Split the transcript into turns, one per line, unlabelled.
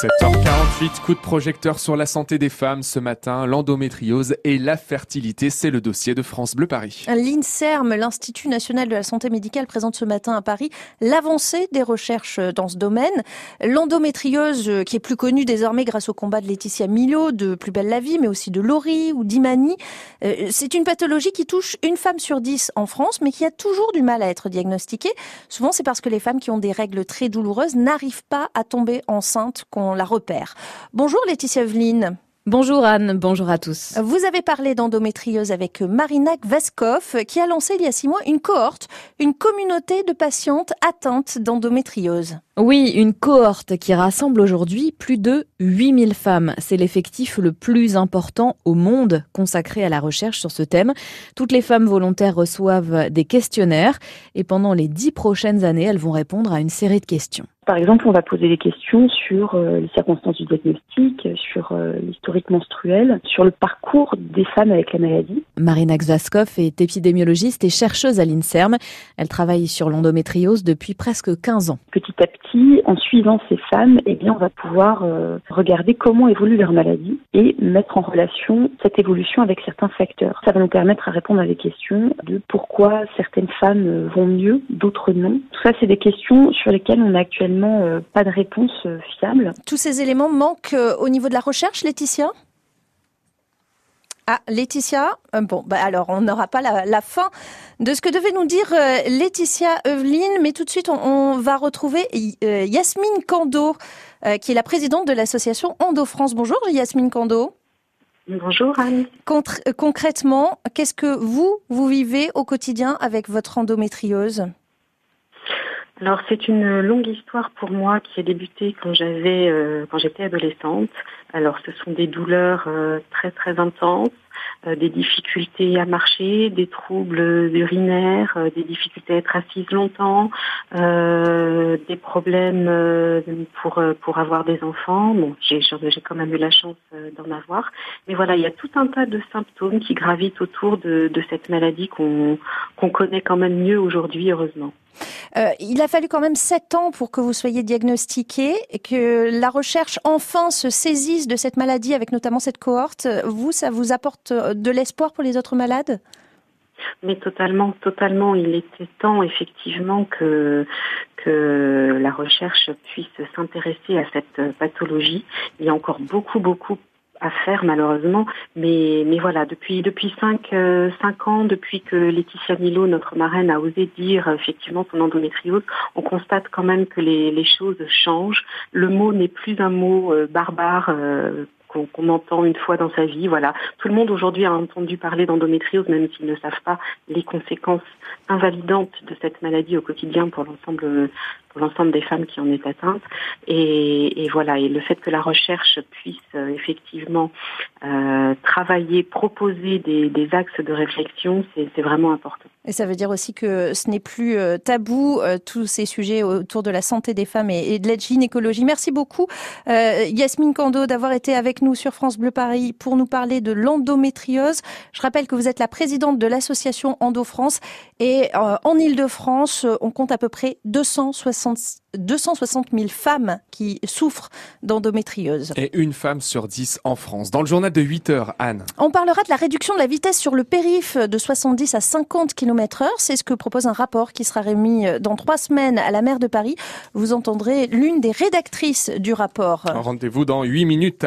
17h40. 7h48, coup de projecteur sur la santé des femmes ce matin, l'endométriose et la fertilité, c'est le dossier de France Bleu Paris.
L'INSERM, l'Institut national de la santé médicale, présente ce matin à Paris l'avancée des recherches dans ce domaine. L'endométriose, qui est plus connue désormais grâce au combat de Laetitia Milo, de Plus belle la vie, mais aussi de Laurie ou d'Imani, euh, c'est une pathologie qui touche une femme sur dix en France, mais qui a toujours du mal à être diagnostiquée. Souvent, c'est parce que les femmes qui ont des règles très douloureuses n'arrivent pas à tomber enceinte qu'on la repère. Bonjour Laetitia Evelyne.
Bonjour Anne, bonjour à tous.
Vous avez parlé d'endométriose avec Marina Vaskov qui a lancé il y a six mois une cohorte, une communauté de patientes atteintes d'endométriose.
Oui, une cohorte qui rassemble aujourd'hui plus de 8000 femmes. C'est l'effectif le plus important au monde consacré à la recherche sur ce thème. Toutes les femmes volontaires reçoivent des questionnaires et pendant les dix prochaines années, elles vont répondre à une série de questions.
Par exemple, on va poser des questions sur euh, les circonstances du diagnostic, sur euh, l'historique menstruel, sur le parcours des femmes avec la maladie.
Marina Xvaskov est épidémiologiste et chercheuse à l'INSERM. Elle travaille sur l'endométriose depuis presque 15 ans.
Petit à petit, en suivant ces femmes, eh bien, on va pouvoir euh, regarder comment évolue leur maladie et mettre en relation cette évolution avec certains facteurs. Ça va nous permettre à répondre à des questions de pourquoi certaines femmes vont mieux, d'autres non. Tout ça, c'est des questions sur lesquelles on a actuellement euh, pas de réponse euh, fiable.
Tous ces éléments manquent euh, au niveau de la recherche, Laetitia? Ah, Laetitia, bon, bah alors on n'aura pas la, fin de ce que devait nous dire Laetitia Evelyne, mais tout de suite on, va retrouver Yasmine Kando, qui est la présidente de l'association Endo France. Bonjour Yasmine Kando.
Bonjour Anne.
concrètement, qu'est-ce que vous, vous vivez au quotidien avec votre endométriose?
Alors c'est une longue histoire pour moi qui a débuté quand j'avais euh, quand j'étais adolescente. Alors ce sont des douleurs euh, très très intenses, des difficultés à marcher, des troubles urinaires, des difficultés à être assise longtemps, des problèmes pour pour avoir des enfants. Bon, j'ai j'ai quand même eu la chance d'en avoir, mais voilà, il y a tout un tas de symptômes qui gravitent autour de, cette maladie qu'on qu'on connaît quand même mieux aujourd'hui, heureusement.
Euh, il a fallu quand même sept ans pour que vous soyez diagnostiqué et que la recherche enfin se saisisse de cette maladie avec notamment cette cohorte. Vous, ça vous apporte de l'espoir pour les autres malades?
Mais totalement, totalement. Il était temps effectivement que que la recherche puisse s'intéresser à cette pathologie. Il y a encore beaucoup, beaucoup à faire malheureusement. Mais, mais voilà, depuis depuis cinq, euh, cinq ans, depuis que Laetitia Milo, notre marraine, a osé dire effectivement son endométriose, on constate quand même que les, les choses changent. Le mot n'est plus un mot euh, barbare. Euh, qu'on entend une fois dans sa vie. Voilà, tout le monde aujourd'hui a entendu parler d'endométriose, même s'ils ne savent pas les conséquences invalidantes de cette maladie au quotidien pour l'ensemble pour l'ensemble des femmes qui en est atteinte. Et, voilà, et le fait que la recherche puisse euh, effectivement euh, travailler, proposer des, axes de réflexion, c'est vraiment important.
Et ça veut dire aussi que ce n'est plus euh, tabou, tous ces sujets autour de la santé des femmes et, de la gynécologie. Merci beaucoup, Yasmine Kando, d'avoir été avec nous sur France Bleu Paris pour nous parler de l'endométriose. Je rappelle que vous êtes la présidente de l'association Endo France et en Ile-de-France, on compte à peu près 260 260 000 femmes qui souffrent d'endométriose.
Et une femme sur 10 en France. Dans le journal de 8 heures, Anne.
On parlera de la réduction de la vitesse sur le périph de 70 à 50 km heure. C'est ce que propose un rapport qui sera remis dans trois semaines à la maire de Paris. Vous entendrez l'une des rédactrices du rapport.
Rendez-vous dans 8 minutes.